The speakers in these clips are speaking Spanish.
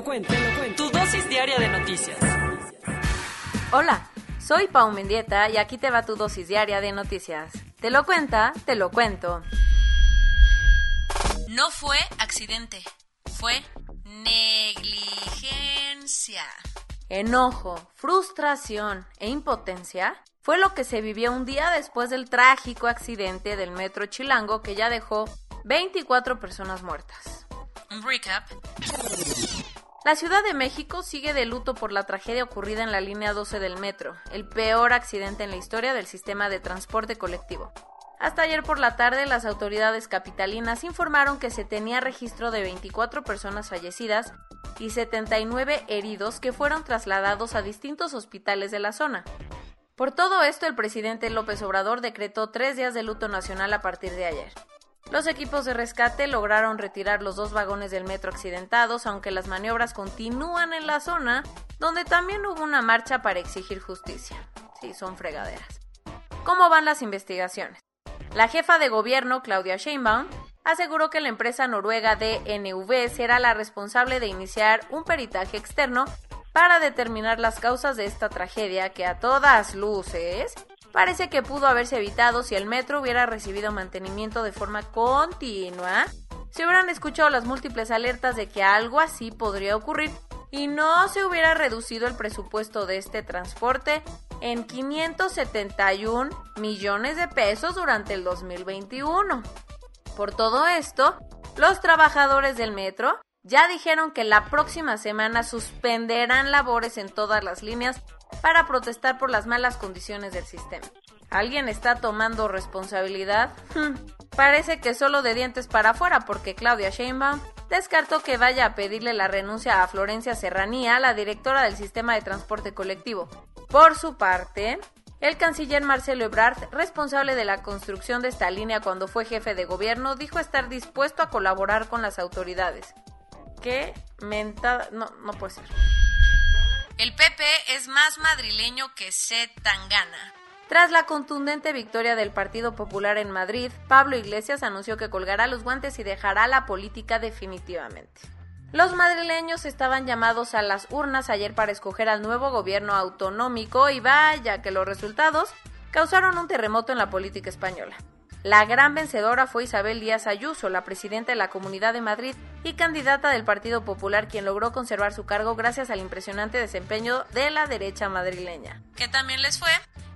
lo cuento, te lo cuento. Tu dosis diaria de noticias. Hola, soy Pau Mendieta y aquí te va tu dosis diaria de noticias. Te lo cuenta, te lo cuento. No fue accidente, fue negligencia. Enojo, frustración e impotencia fue lo que se vivió un día después del trágico accidente del metro Chilango que ya dejó 24 personas muertas. Recap. La Ciudad de México sigue de luto por la tragedia ocurrida en la línea 12 del metro, el peor accidente en la historia del sistema de transporte colectivo. Hasta ayer por la tarde, las autoridades capitalinas informaron que se tenía registro de 24 personas fallecidas y 79 heridos que fueron trasladados a distintos hospitales de la zona. Por todo esto, el presidente López Obrador decretó tres días de luto nacional a partir de ayer. Los equipos de rescate lograron retirar los dos vagones del metro accidentados, aunque las maniobras continúan en la zona, donde también hubo una marcha para exigir justicia. Sí, son fregaderas. ¿Cómo van las investigaciones? La jefa de gobierno, Claudia Sheinbaum, aseguró que la empresa noruega DNV será la responsable de iniciar un peritaje externo para determinar las causas de esta tragedia que a todas luces parece que pudo haberse evitado si el metro hubiera recibido mantenimiento de forma continua, se hubieran escuchado las múltiples alertas de que algo así podría ocurrir y no se hubiera reducido el presupuesto de este transporte en 571 millones de pesos durante el 2021. Por todo esto, los trabajadores del metro ya dijeron que la próxima semana suspenderán labores en todas las líneas para protestar por las malas condiciones del sistema. ¿Alguien está tomando responsabilidad? Hmm, parece que solo de dientes para afuera porque Claudia Sheinbaum descartó que vaya a pedirle la renuncia a Florencia Serranía, la directora del sistema de transporte colectivo. Por su parte, el canciller Marcelo Ebrard, responsable de la construcción de esta línea cuando fue jefe de gobierno, dijo estar dispuesto a colaborar con las autoridades. ¿Qué mentada? No, no puede ser. El PP es más madrileño que C. Tangana. Tras la contundente victoria del Partido Popular en Madrid, Pablo Iglesias anunció que colgará los guantes y dejará la política definitivamente. Los madrileños estaban llamados a las urnas ayer para escoger al nuevo gobierno autonómico y vaya que los resultados causaron un terremoto en la política española. La gran vencedora fue Isabel Díaz Ayuso, la presidenta de la Comunidad de Madrid y candidata del Partido Popular, quien logró conservar su cargo gracias al impresionante desempeño de la derecha madrileña. ¿Qué también les fue?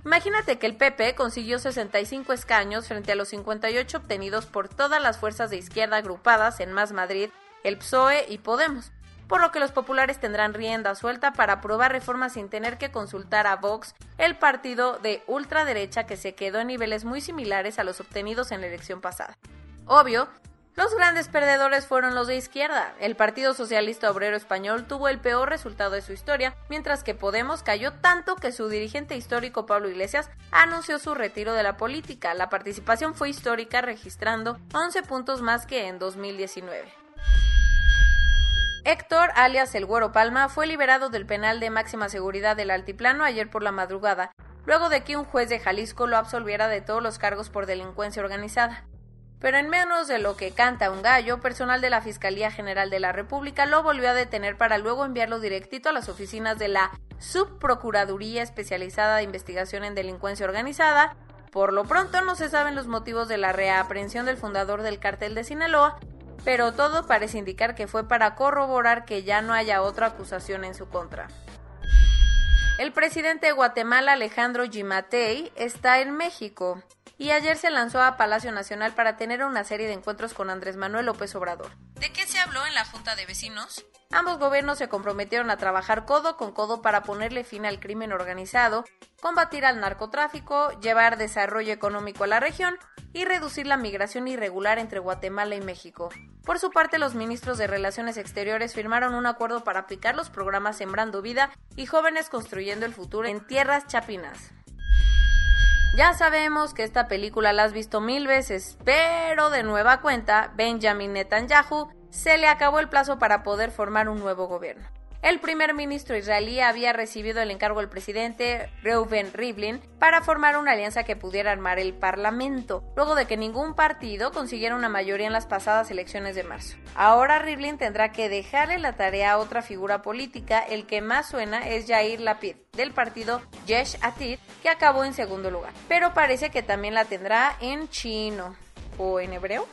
Imagínate que el PP consiguió 65 escaños frente a los 58 obtenidos por todas las fuerzas de izquierda agrupadas en Más Madrid, el PSOE y Podemos, por lo que los populares tendrán rienda suelta para aprobar reformas sin tener que consultar a Vox, el partido de ultraderecha que se quedó en niveles muy similares a los obtenidos en la elección pasada. Obvio, los grandes perdedores fueron los de izquierda. El Partido Socialista Obrero Español tuvo el peor resultado de su historia, mientras que Podemos cayó tanto que su dirigente histórico Pablo Iglesias anunció su retiro de la política. La participación fue histórica, registrando 11 puntos más que en 2019. Héctor, alias el Güero Palma, fue liberado del penal de máxima seguridad del Altiplano ayer por la madrugada, luego de que un juez de Jalisco lo absolviera de todos los cargos por delincuencia organizada. Pero en menos de lo que canta un gallo, personal de la Fiscalía General de la República lo volvió a detener para luego enviarlo directito a las oficinas de la Subprocuraduría Especializada de Investigación en Delincuencia Organizada. Por lo pronto no se saben los motivos de la reaprehensión del fundador del cartel de Sinaloa, pero todo parece indicar que fue para corroborar que ya no haya otra acusación en su contra. El presidente de Guatemala, Alejandro Gimatei, está en México y ayer se lanzó a Palacio Nacional para tener una serie de encuentros con Andrés Manuel López Obrador. ¿De qué se en la Junta de Vecinos? Ambos gobiernos se comprometieron a trabajar codo con codo para ponerle fin al crimen organizado, combatir al narcotráfico, llevar desarrollo económico a la región y reducir la migración irregular entre Guatemala y México. Por su parte, los ministros de Relaciones Exteriores firmaron un acuerdo para aplicar los programas Sembrando Vida y Jóvenes Construyendo el Futuro en tierras chapinas. Ya sabemos que esta película la has visto mil veces, pero de nueva cuenta, Benjamin Netanyahu se le acabó el plazo para poder formar un nuevo gobierno. El primer ministro israelí había recibido el encargo del presidente Reuven Rivlin para formar una alianza que pudiera armar el Parlamento, luego de que ningún partido consiguiera una mayoría en las pasadas elecciones de marzo. Ahora Rivlin tendrá que dejarle la tarea a otra figura política, el que más suena es Yair Lapid, del partido Yesh Atid, que acabó en segundo lugar, pero parece que también la tendrá en chino o en hebreo.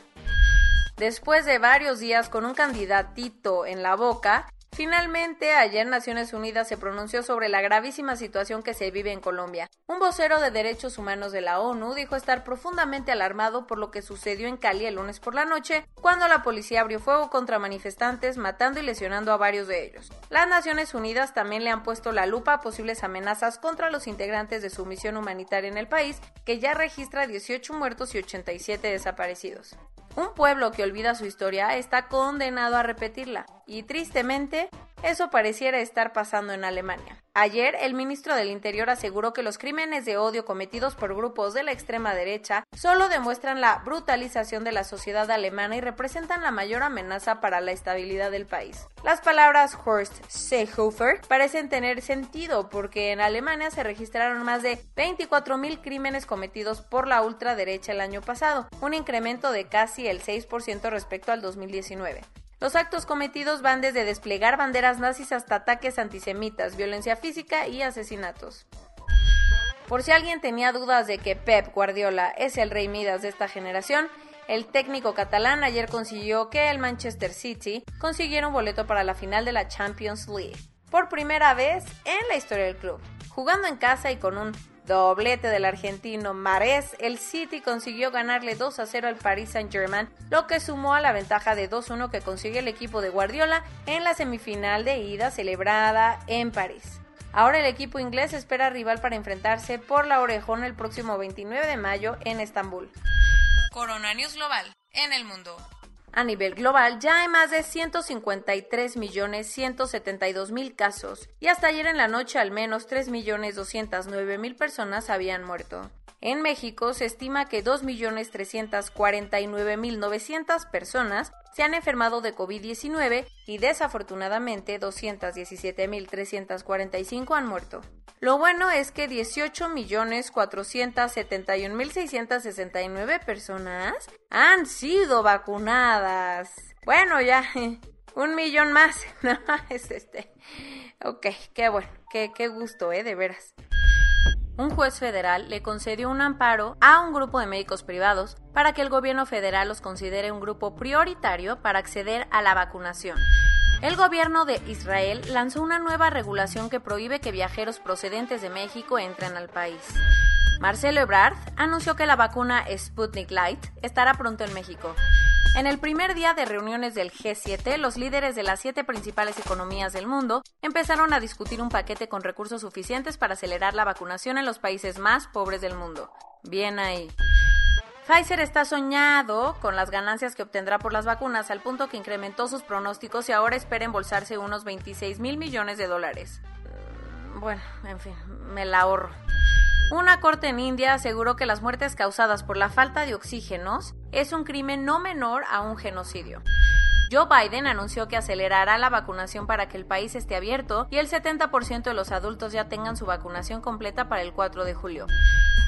Después de varios días con un candidatito en la boca, Finalmente, ayer Naciones Unidas se pronunció sobre la gravísima situación que se vive en Colombia. Un vocero de derechos humanos de la ONU dijo estar profundamente alarmado por lo que sucedió en Cali el lunes por la noche, cuando la policía abrió fuego contra manifestantes, matando y lesionando a varios de ellos. Las Naciones Unidas también le han puesto la lupa a posibles amenazas contra los integrantes de su misión humanitaria en el país, que ya registra 18 muertos y 87 desaparecidos. Un pueblo que olvida su historia está condenado a repetirla, y tristemente, eso pareciera estar pasando en Alemania. Ayer, el ministro del Interior aseguró que los crímenes de odio cometidos por grupos de la extrema derecha solo demuestran la brutalización de la sociedad alemana y representan la mayor amenaza para la estabilidad del país. Las palabras Horst Seehofer parecen tener sentido porque en Alemania se registraron más de 24.000 crímenes cometidos por la ultraderecha el año pasado, un incremento de casi el 6% respecto al 2019. Los actos cometidos van desde desplegar banderas nazis hasta ataques antisemitas, violencia física y asesinatos. Por si alguien tenía dudas de que Pep Guardiola es el rey Midas de esta generación, el técnico catalán ayer consiguió que el Manchester City consiguiera un boleto para la final de la Champions League, por primera vez en la historia del club. Jugando en casa y con un Doblete del argentino Marés, el City consiguió ganarle 2 a 0 al Paris Saint-Germain, lo que sumó a la ventaja de 2-1 que consiguió el equipo de Guardiola en la semifinal de ida celebrada en París. Ahora el equipo inglés espera rival para enfrentarse por la orejona el próximo 29 de mayo en Estambul. Corona Global, en el mundo. A nivel global ya hay más de 153 millones 172 mil casos y hasta ayer en la noche al menos 3 millones 209 mil personas habían muerto. En México se estima que 2.349.900 personas se han enfermado de COVID-19 y desafortunadamente 217.345 han muerto. Lo bueno es que 18.471.669 personas han sido vacunadas. Bueno, ya, un millón más. No, es este. Ok, qué bueno, qué, qué gusto, ¿eh? De veras un juez federal le concedió un amparo a un grupo de médicos privados para que el gobierno federal los considere un grupo prioritario para acceder a la vacunación. El gobierno de Israel lanzó una nueva regulación que prohíbe que viajeros procedentes de México entren al país. Marcelo Ebrard anunció que la vacuna Sputnik Light estará pronto en México. En el primer día de reuniones del G7, los líderes de las siete principales economías del mundo empezaron a discutir un paquete con recursos suficientes para acelerar la vacunación en los países más pobres del mundo. Bien ahí. Pfizer está soñado con las ganancias que obtendrá por las vacunas al punto que incrementó sus pronósticos y ahora espera embolsarse unos 26 mil millones de dólares. Mm, bueno, en fin, me la ahorro. Una corte en India aseguró que las muertes causadas por la falta de oxígenos es un crimen no menor a un genocidio. Joe Biden anunció que acelerará la vacunación para que el país esté abierto y el 70% de los adultos ya tengan su vacunación completa para el 4 de julio.